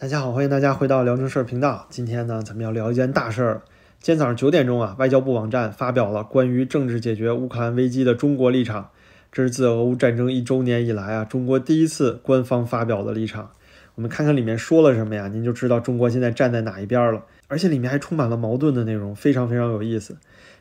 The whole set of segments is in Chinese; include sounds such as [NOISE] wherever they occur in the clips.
大家好，欢迎大家回到聊正事儿频道。今天呢，咱们要聊一件大事儿。今天早上九点钟啊，外交部网站发表了关于政治解决乌克兰危机的中国立场。这是自俄乌战争一周年以来啊，中国第一次官方发表的立场。我们看看里面说了什么呀？您就知道中国现在站在哪一边了。而且里面还充满了矛盾的内容，非常非常有意思。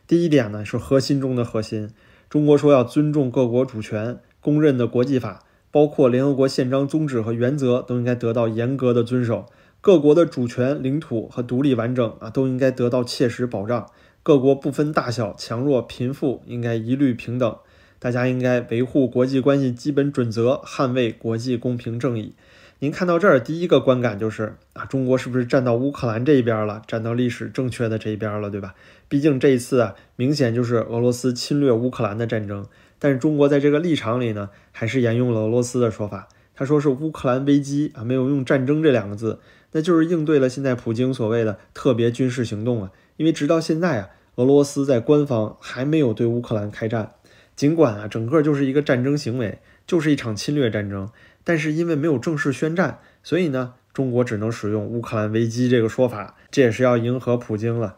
第一点呢，是核心中的核心。中国说要尊重各国主权，公认的国际法。包括联合国宪章宗旨和原则都应该得到严格的遵守，各国的主权、领土和独立完整啊都应该得到切实保障，各国不分大小、强弱、贫富应该一律平等，大家应该维护国际关系基本准则，捍卫国际公平正义。您看到这儿，第一个观感就是啊，中国是不是站到乌克兰这一边了，站到历史正确的这一边了，对吧？毕竟这一次啊，明显就是俄罗斯侵略乌克兰的战争。但是中国在这个立场里呢，还是沿用了俄罗斯的说法。他说是乌克兰危机啊，没有用战争这两个字，那就是应对了现在普京所谓的特别军事行动啊。因为直到现在啊，俄罗斯在官方还没有对乌克兰开战，尽管啊，整个就是一个战争行为，就是一场侵略战争。但是因为没有正式宣战，所以呢，中国只能使用乌克兰危机这个说法，这也是要迎合普京了。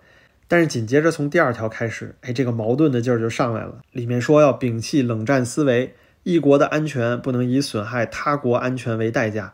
但是紧接着从第二条开始，哎，这个矛盾的劲儿就上来了。里面说要摒弃冷战思维，一国的安全不能以损害他国安全为代价。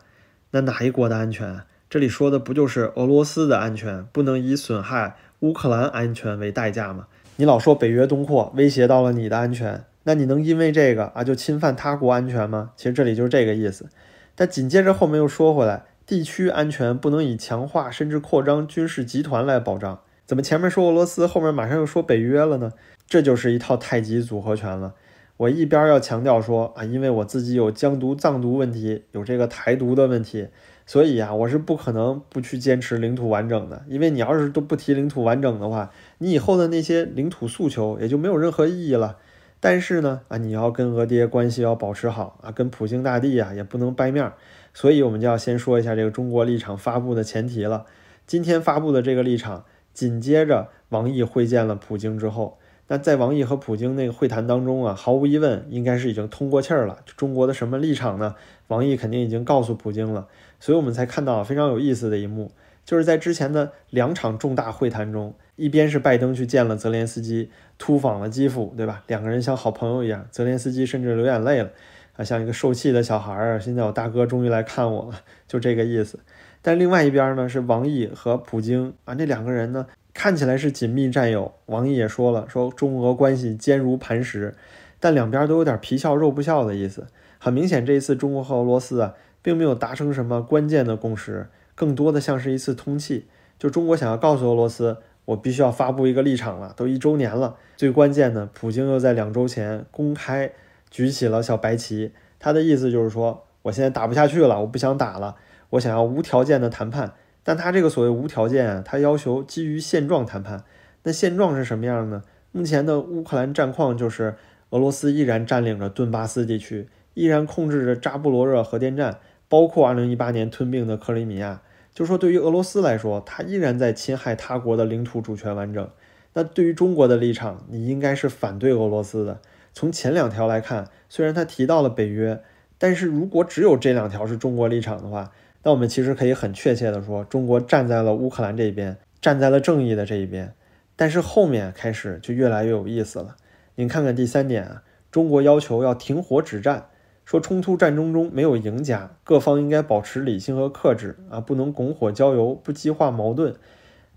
那哪一国的安全？这里说的不就是俄罗斯的安全不能以损害乌克兰安全为代价吗？你老说北约东扩威胁到了你的安全，那你能因为这个啊就侵犯他国安全吗？其实这里就是这个意思。但紧接着后面又说回来，地区安全不能以强化甚至扩张军事集团来保障。怎么前面说俄罗斯，后面马上又说北约了呢？这就是一套太极组合拳了。我一边要强调说啊，因为我自己有疆独、藏独问题，有这个台独的问题，所以啊，我是不可能不去坚持领土完整的。因为你要是都不提领土完整的话，你以后的那些领土诉求也就没有任何意义了。但是呢，啊，你要跟俄爹关系要保持好啊，跟普京大帝啊也不能掰面。所以我们就要先说一下这个中国立场发布的前提了。今天发布的这个立场。紧接着，王毅会见了普京之后，那在王毅和普京那个会谈当中啊，毫无疑问应该是已经通过气儿了。中国的什么立场呢？王毅肯定已经告诉普京了，所以我们才看到非常有意思的一幕，就是在之前的两场重大会谈中，一边是拜登去见了泽连斯基，突访了基辅，对吧？两个人像好朋友一样，泽连斯基甚至流眼泪了，啊，像一个受气的小孩儿，现在我大哥终于来看我了，就这个意思。但另外一边呢，是王毅和普京啊，这两个人呢看起来是紧密战友。王毅也说了，说中俄关系坚如磐石，但两边都有点皮笑肉不笑的意思。很明显，这一次中国和俄罗斯啊，并没有达成什么关键的共识，更多的像是一次通气。就中国想要告诉俄罗斯，我必须要发布一个立场了，都一周年了。最关键的，普京又在两周前公开举起了小白旗，他的意思就是说，我现在打不下去了，我不想打了。我想要无条件的谈判，但他这个所谓无条件啊，他要求基于现状谈判。那现状是什么样呢？目前的乌克兰战况就是俄罗斯依然占领着顿巴斯地区，依然控制着扎布罗热核电站，包括2018年吞并的克里米亚。就说对于俄罗斯来说，他依然在侵害他国的领土主权完整。那对于中国的立场，你应该是反对俄罗斯的。从前两条来看，虽然他提到了北约，但是如果只有这两条是中国立场的话，那我们其实可以很确切的说，中国站在了乌克兰这一边，站在了正义的这一边。但是后面开始就越来越有意思了。您看看第三点啊，中国要求要停火止战，说冲突战争中没有赢家，各方应该保持理性和克制啊，不能拱火浇油，不激化矛盾。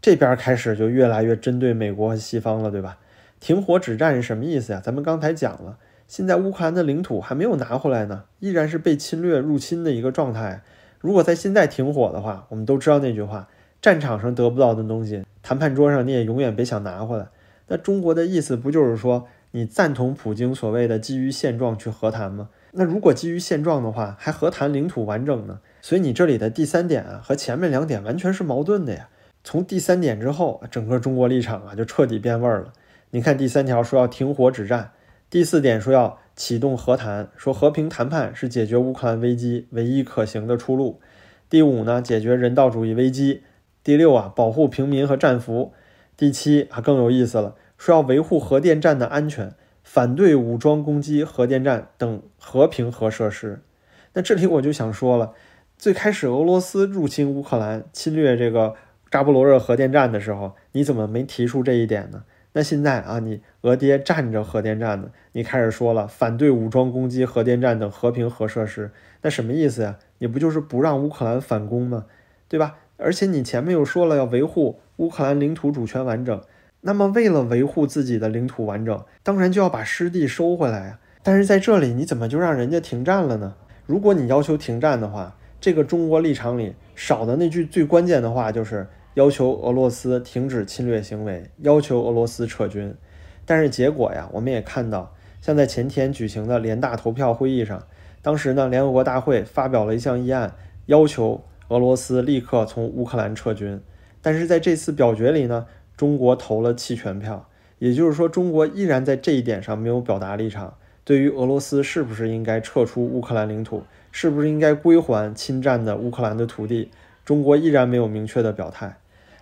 这边开始就越来越针对美国和西方了，对吧？停火止战是什么意思呀？咱们刚才讲了，现在乌克兰的领土还没有拿回来呢，依然是被侵略入侵的一个状态。如果在现在停火的话，我们都知道那句话：战场上得不到的东西，谈判桌上你也永远别想拿回来。那中国的意思不就是说，你赞同普京所谓的基于现状去和谈吗？那如果基于现状的话，还何谈领土完整呢？所以你这里的第三点啊，和前面两点完全是矛盾的呀。从第三点之后，整个中国立场啊就彻底变味儿了。你看第三条说要停火止战，第四点说要。启动和谈，说和平谈判是解决乌克兰危机唯一可行的出路。第五呢，解决人道主义危机。第六啊，保护平民和战俘。第七啊，更有意思了，说要维护核电站的安全，反对武装攻击核电站等和平核设施。那这里我就想说了，最开始俄罗斯入侵乌克兰、侵略这个扎波罗热核电站的时候，你怎么没提出这一点呢？那现在啊，你俄爹占着核电站呢，你开始说了反对武装攻击核电站等和平核设施，那什么意思呀？你不就是不让乌克兰反攻吗？对吧？而且你前面又说了要维护乌克兰领土主权完整，那么为了维护自己的领土完整，当然就要把失地收回来呀。但是在这里你怎么就让人家停战了呢？如果你要求停战的话，这个中国立场里少的那句最关键的话就是。要求俄罗斯停止侵略行为，要求俄罗斯撤军，但是结果呀，我们也看到，像在前天举行的联大投票会议上，当时呢，联合国大会发表了一项议案，要求俄罗斯立刻从乌克兰撤军。但是在这次表决里呢，中国投了弃权票，也就是说，中国依然在这一点上没有表达立场。对于俄罗斯是不是应该撤出乌克兰领土，是不是应该归还侵占的乌克兰的土地，中国依然没有明确的表态。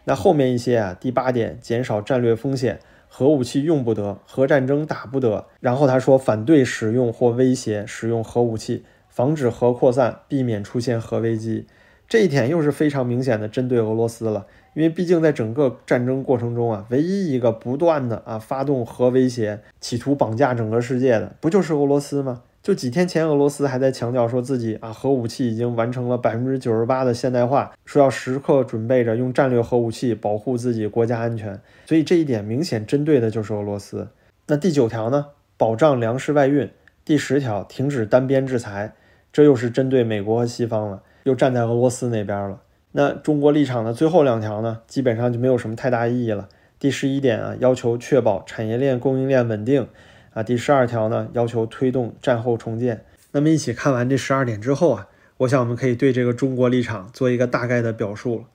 那后面一些啊，第八点，减少战略风险，核武器用不得，核战争打不得。然后他说反对使用或威胁使用核武器，防止核扩散，避免出现核危机。这一点又是非常明显的针对俄罗斯了，因为毕竟在整个战争过程中啊，唯一一个不断的啊发动核威胁，企图绑架整个世界的，不就是俄罗斯吗？就几天前，俄罗斯还在强调说自己啊核武器已经完成了百分之九十八的现代化，说要时刻准备着用战略核武器保护自己国家安全。所以这一点明显针对的就是俄罗斯。那第九条呢？保障粮食外运。第十条，停止单边制裁，这又是针对美国和西方了，又站在俄罗斯那边了。那中国立场的最后两条呢，基本上就没有什么太大意义了。第十一点啊，要求确保产业链供应链稳定。啊，第十二条呢，要求推动战后重建。那么一起看完这十二点之后啊，我想我们可以对这个中国立场做一个大概的表述了。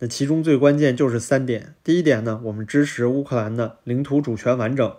那其中最关键就是三点。第一点呢，我们支持乌克兰的领土主权完整。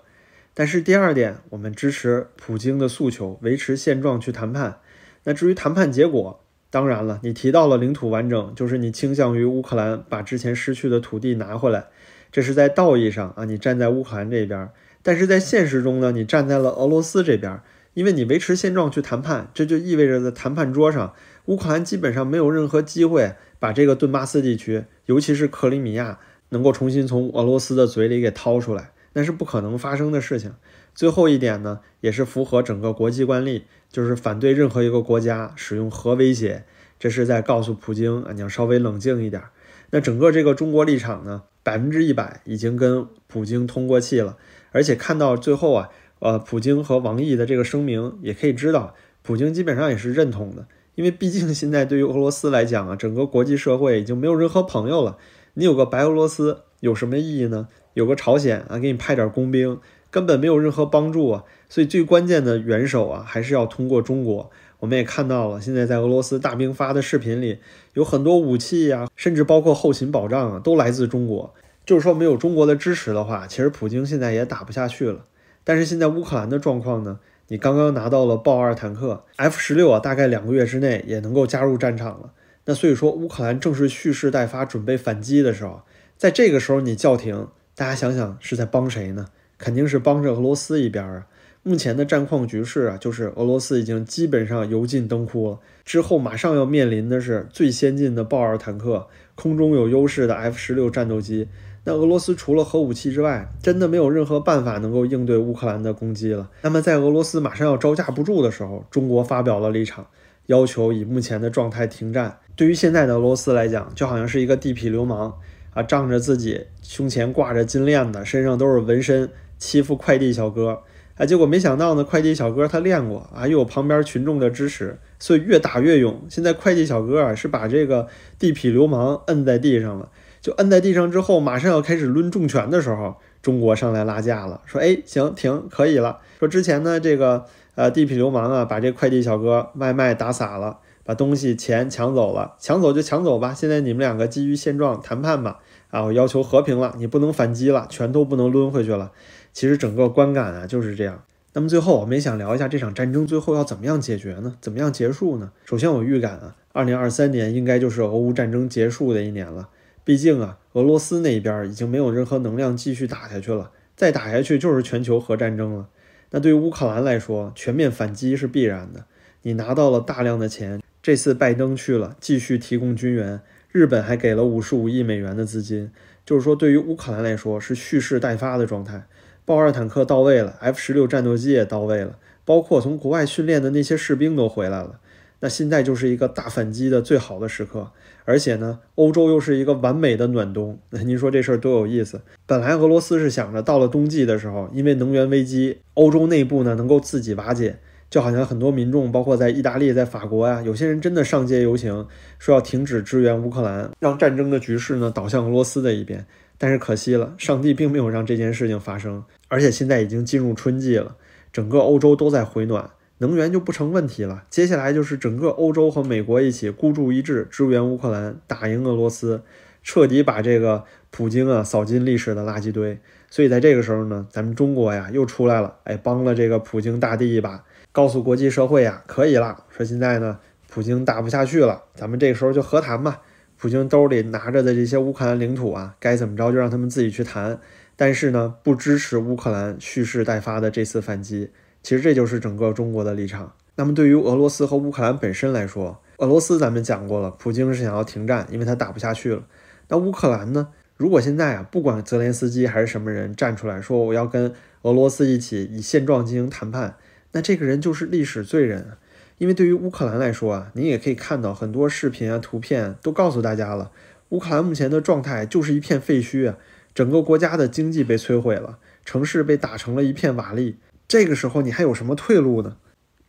但是第二点，我们支持普京的诉求，维持现状去谈判。那至于谈判结果，当然了，你提到了领土完整，就是你倾向于乌克兰把之前失去的土地拿回来，这是在道义上啊，你站在乌克兰这边。但是在现实中呢，你站在了俄罗斯这边，因为你维持现状去谈判，这就意味着在谈判桌上，乌克兰基本上没有任何机会把这个顿巴斯地区，尤其是克里米亚，能够重新从俄罗斯的嘴里给掏出来，那是不可能发生的事情。最后一点呢，也是符合整个国际惯例，就是反对任何一个国家使用核威胁，这是在告诉普京啊，你要稍微冷静一点。那整个这个中国立场呢，百分之一百已经跟普京通过气了。而且看到最后啊，呃，普京和王毅的这个声明，也可以知道，普京基本上也是认同的。因为毕竟现在对于俄罗斯来讲啊，整个国际社会已经没有任何朋友了。你有个白俄罗斯有什么意义呢？有个朝鲜啊，给你派点工兵，根本没有任何帮助啊。所以最关键的元首啊，还是要通过中国。我们也看到了，现在在俄罗斯大兵发的视频里，有很多武器呀，甚至包括后勤保障啊，都来自中国。就是说，没有中国的支持的话，其实普京现在也打不下去了。但是现在乌克兰的状况呢？你刚刚拿到了豹二坦克，F 十六啊，大概两个月之内也能够加入战场了。那所以说，乌克兰正是蓄势待发，准备反击的时候，在这个时候你叫停，大家想想是在帮谁呢？肯定是帮着俄罗斯一边啊。目前的战况局势啊，就是俄罗斯已经基本上油尽灯枯了，之后马上要面临的是最先进的豹二坦克，空中有优势的 F 十六战斗机。那俄罗斯除了核武器之外，真的没有任何办法能够应对乌克兰的攻击了。那么，在俄罗斯马上要招架不住的时候，中国发表了立场，要求以目前的状态停战。对于现在的俄罗斯来讲，就好像是一个地痞流氓啊，仗着自己胸前挂着金链子，身上都是纹身，欺负快递小哥啊。结果没想到呢，快递小哥他练过啊，又有旁边群众的支持，所以越打越勇。现在快递小哥啊，是把这个地痞流氓摁在地上了。就摁在地上之后，马上要开始抡重拳的时候，中国上来拉架了，说：“哎，行，停，可以了。”说之前呢，这个呃地痞流氓啊，把这快递小哥外卖打洒了，把东西钱抢走了，抢走就抢走吧。现在你们两个基于现状谈判吧，啊，我要求和平了，你不能反击了，拳头不能抡回去了。其实整个观感啊就是这样。那么最后我们也想聊一下这场战争最后要怎么样解决呢？怎么样结束呢？首先我预感啊，二零二三年应该就是俄乌战争结束的一年了。毕竟啊，俄罗斯那边已经没有任何能量继续打下去了，再打下去就是全球核战争了。那对于乌克兰来说，全面反击是必然的。你拿到了大量的钱，这次拜登去了，继续提供军援，日本还给了五十五亿美元的资金，就是说对于乌克兰来说是蓄势待发的状态。豹二坦克到位了，F 十六战斗机也到位了，包括从国外训练的那些士兵都回来了。那现在就是一个大反击的最好的时刻，而且呢，欧洲又是一个完美的暖冬。那 [LAUGHS] 您说这事儿多有意思？本来俄罗斯是想着到了冬季的时候，因为能源危机，欧洲内部呢能够自己瓦解，就好像很多民众，包括在意大利、在法国呀，有些人真的上街游行，说要停止支援乌克兰，让战争的局势呢倒向俄罗斯的一边。但是可惜了，上帝并没有让这件事情发生，而且现在已经进入春季了，整个欧洲都在回暖。能源就不成问题了，接下来就是整个欧洲和美国一起孤注一掷支援乌克兰，打赢俄罗斯，彻底把这个普京啊扫进历史的垃圾堆。所以在这个时候呢，咱们中国呀又出来了，哎，帮了这个普京大帝一把，告诉国际社会呀，可以了。说现在呢，普京打不下去了，咱们这个时候就和谈吧。普京兜里拿着的这些乌克兰领土啊，该怎么着就让他们自己去谈，但是呢，不支持乌克兰蓄势待发的这次反击。其实这就是整个中国的立场。那么对于俄罗斯和乌克兰本身来说，俄罗斯咱们讲过了，普京是想要停战，因为他打不下去了。那乌克兰呢？如果现在啊，不管泽连斯基还是什么人站出来说我要跟俄罗斯一起以现状进行谈判，那这个人就是历史罪人。因为对于乌克兰来说啊，您也可以看到很多视频啊、图片都告诉大家了，乌克兰目前的状态就是一片废墟啊，整个国家的经济被摧毁了，城市被打成了一片瓦砾。这个时候你还有什么退路呢？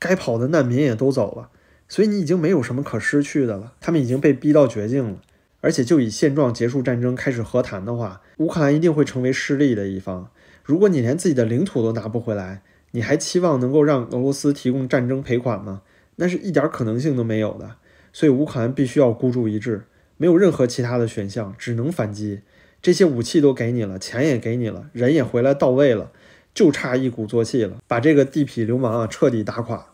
该跑的难民也都走了，所以你已经没有什么可失去的了。他们已经被逼到绝境了，而且就以现状结束战争开始和谈的话，乌克兰一定会成为失利的一方。如果你连自己的领土都拿不回来，你还期望能够让俄罗斯提供战争赔款吗？那是一点可能性都没有的。所以乌克兰必须要孤注一掷，没有任何其他的选项，只能反击。这些武器都给你了，钱也给你了，人也回来到位了。就差一鼓作气了，把这个地痞流氓啊彻底打垮。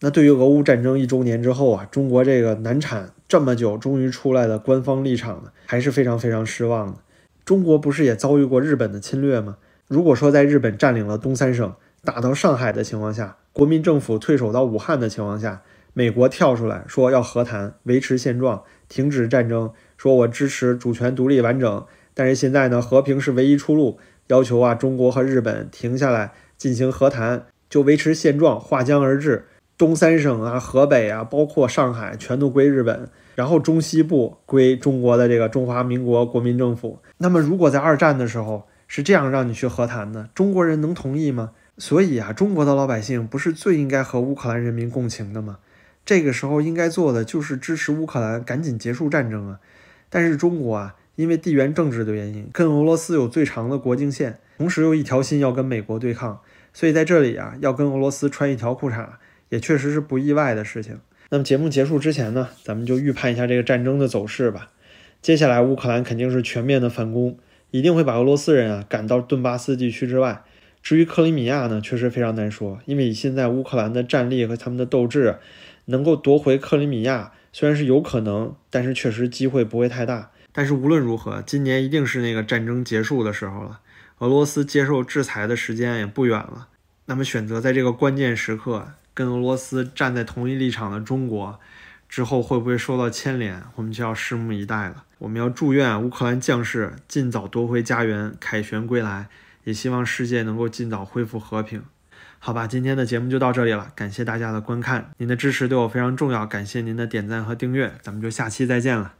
那对于俄乌战争一周年之后啊，中国这个难产这么久终于出来的官方立场呢，还是非常非常失望的。中国不是也遭遇过日本的侵略吗？如果说在日本占领了东三省，打到上海的情况下，国民政府退守到武汉的情况下，美国跳出来说要和谈，维持现状，停止战争，说我支持主权独立完整，但是现在呢，和平是唯一出路。要求啊，中国和日本停下来进行和谈，就维持现状，划江而治。东三省啊，河北啊，包括上海，全都归日本，然后中西部归中国的这个中华民国国民政府。那么，如果在二战的时候是这样让你去和谈的，中国人能同意吗？所以啊，中国的老百姓不是最应该和乌克兰人民共情的吗？这个时候应该做的就是支持乌克兰赶紧结束战争啊。但是中国啊。因为地缘政治的原因，跟俄罗斯有最长的国境线，同时又一条心要跟美国对抗，所以在这里啊，要跟俄罗斯穿一条裤衩，也确实是不意外的事情。那么节目结束之前呢，咱们就预判一下这个战争的走势吧。接下来乌克兰肯定是全面的反攻，一定会把俄罗斯人啊赶到顿巴斯地区之外。至于克里米亚呢，确实非常难说，因为以现在乌克兰的战力和他们的斗志，能够夺回克里米亚虽然是有可能，但是确实机会不会太大。但是无论如何，今年一定是那个战争结束的时候了。俄罗斯接受制裁的时间也不远了。那么，选择在这个关键时刻跟俄罗斯站在同一立场的中国，之后会不会受到牵连，我们就要拭目以待了。我们要祝愿乌克兰将士尽早夺回家园，凯旋归来，也希望世界能够尽早恢复和平。好吧，今天的节目就到这里了，感谢大家的观看，您的支持对我非常重要，感谢您的点赞和订阅，咱们就下期再见了。